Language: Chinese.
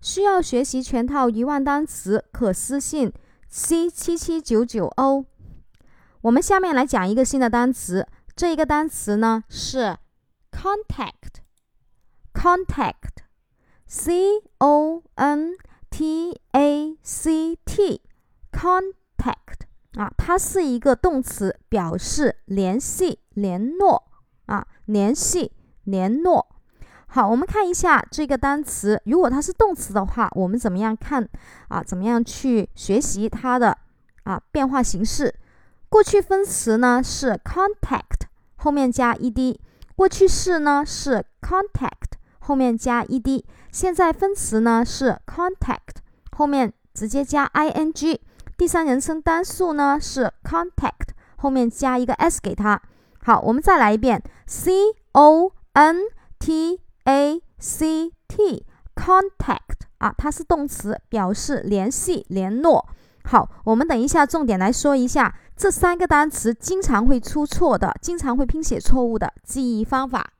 需要学习全套一万单词，可私信 c 七七九九哦。我们下面来讲一个新的单词，这一个单词呢是 contact，contact，c o n t a c t，contact 啊，它是一个动词，表示联系、联络。啊，联系、联络。好，我们看一下这个单词。如果它是动词的话，我们怎么样看啊？怎么样去学习它的啊变化形式？过去分词呢是 contact 后面加 ed，过去式呢是 contact 后面加 ed，现在分词呢是 contact 后面直接加 ing，第三人称单数呢是 contact 后面加一个 s 给它。好，我们再来一遍，c o n t。C t contact 啊，它是动词，表示联系、联络。好，我们等一下重点来说一下这三个单词经常会出错的、经常会拼写错误的记忆方法。